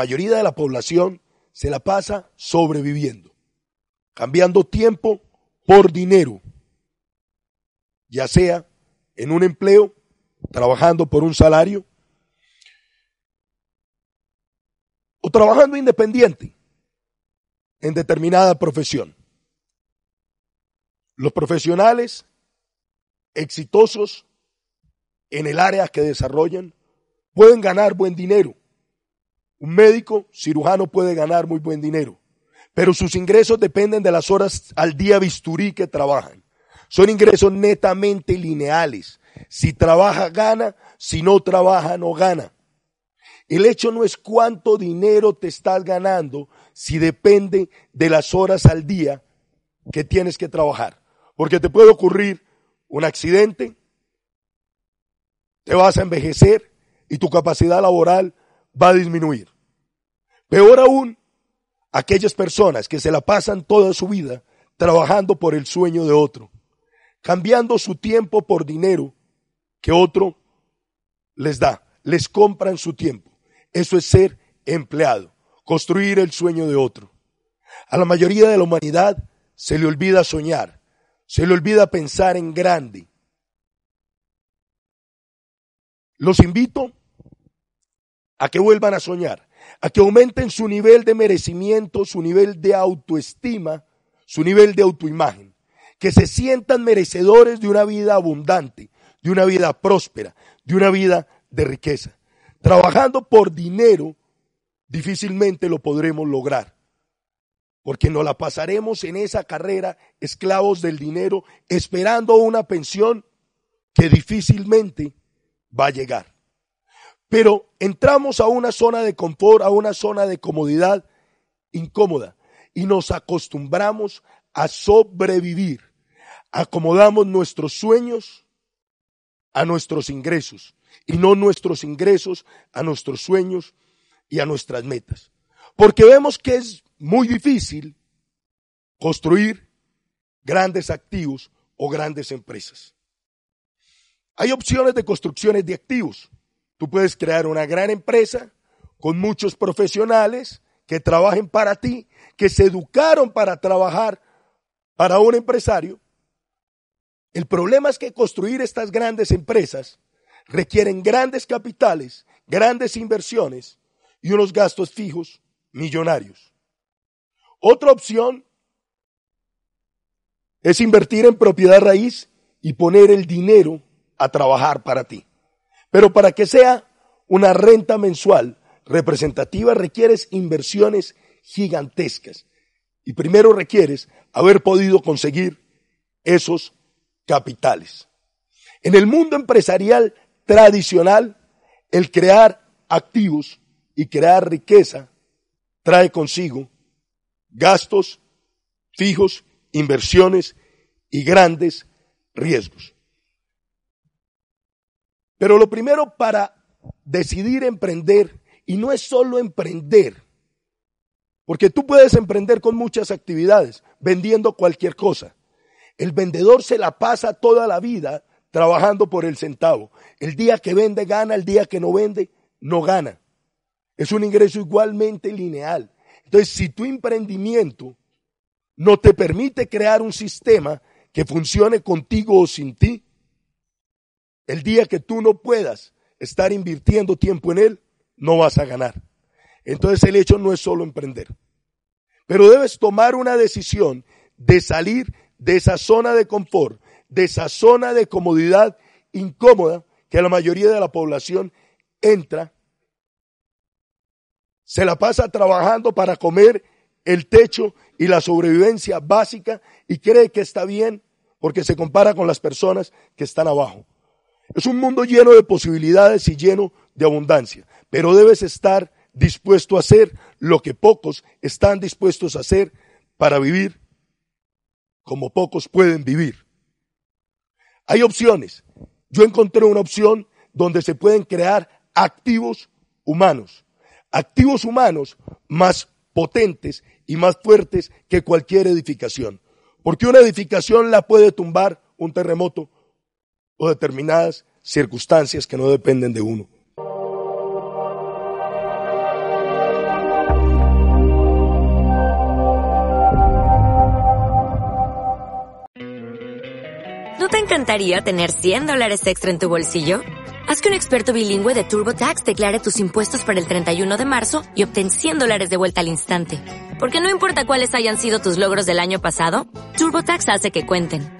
Mayoría de la población se la pasa sobreviviendo, cambiando tiempo por dinero, ya sea en un empleo, trabajando por un salario, o trabajando independiente en determinada profesión. Los profesionales exitosos en el área que desarrollan pueden ganar buen dinero, un médico cirujano puede ganar muy buen dinero, pero sus ingresos dependen de las horas al día bisturí que trabajan. Son ingresos netamente lineales. Si trabaja, gana. Si no trabaja, no gana. El hecho no es cuánto dinero te estás ganando si depende de las horas al día que tienes que trabajar. Porque te puede ocurrir un accidente, te vas a envejecer y tu capacidad laboral va a disminuir. Peor aún, aquellas personas que se la pasan toda su vida trabajando por el sueño de otro, cambiando su tiempo por dinero que otro les da, les compran su tiempo. Eso es ser empleado, construir el sueño de otro. A la mayoría de la humanidad se le olvida soñar, se le olvida pensar en grande. Los invito a que vuelvan a soñar, a que aumenten su nivel de merecimiento, su nivel de autoestima, su nivel de autoimagen, que se sientan merecedores de una vida abundante, de una vida próspera, de una vida de riqueza. Trabajando por dinero, difícilmente lo podremos lograr, porque nos la pasaremos en esa carrera esclavos del dinero, esperando una pensión que difícilmente va a llegar. Pero entramos a una zona de confort, a una zona de comodidad incómoda y nos acostumbramos a sobrevivir. Acomodamos nuestros sueños a nuestros ingresos y no nuestros ingresos a nuestros sueños y a nuestras metas. Porque vemos que es muy difícil construir grandes activos o grandes empresas. Hay opciones de construcciones de activos. Tú puedes crear una gran empresa con muchos profesionales que trabajen para ti, que se educaron para trabajar para un empresario. El problema es que construir estas grandes empresas requieren grandes capitales, grandes inversiones y unos gastos fijos millonarios. Otra opción es invertir en propiedad raíz y poner el dinero a trabajar para ti. Pero para que sea una renta mensual representativa requieres inversiones gigantescas. Y primero requieres haber podido conseguir esos capitales. En el mundo empresarial tradicional, el crear activos y crear riqueza trae consigo gastos fijos, inversiones y grandes riesgos. Pero lo primero para decidir emprender, y no es solo emprender, porque tú puedes emprender con muchas actividades, vendiendo cualquier cosa. El vendedor se la pasa toda la vida trabajando por el centavo. El día que vende gana, el día que no vende no gana. Es un ingreso igualmente lineal. Entonces, si tu emprendimiento no te permite crear un sistema que funcione contigo o sin ti, el día que tú no puedas estar invirtiendo tiempo en él, no vas a ganar. Entonces el hecho no es solo emprender. Pero debes tomar una decisión de salir de esa zona de confort, de esa zona de comodidad incómoda que la mayoría de la población entra, se la pasa trabajando para comer el techo y la sobrevivencia básica y cree que está bien porque se compara con las personas que están abajo. Es un mundo lleno de posibilidades y lleno de abundancia, pero debes estar dispuesto a hacer lo que pocos están dispuestos a hacer para vivir como pocos pueden vivir. Hay opciones. Yo encontré una opción donde se pueden crear activos humanos. Activos humanos más potentes y más fuertes que cualquier edificación. Porque una edificación la puede tumbar un terremoto o determinadas circunstancias que no dependen de uno. ¿No te encantaría tener 100 dólares extra en tu bolsillo? Haz que un experto bilingüe de TurboTax declare tus impuestos para el 31 de marzo y obtén 100 dólares de vuelta al instante. Porque no importa cuáles hayan sido tus logros del año pasado, TurboTax hace que cuenten.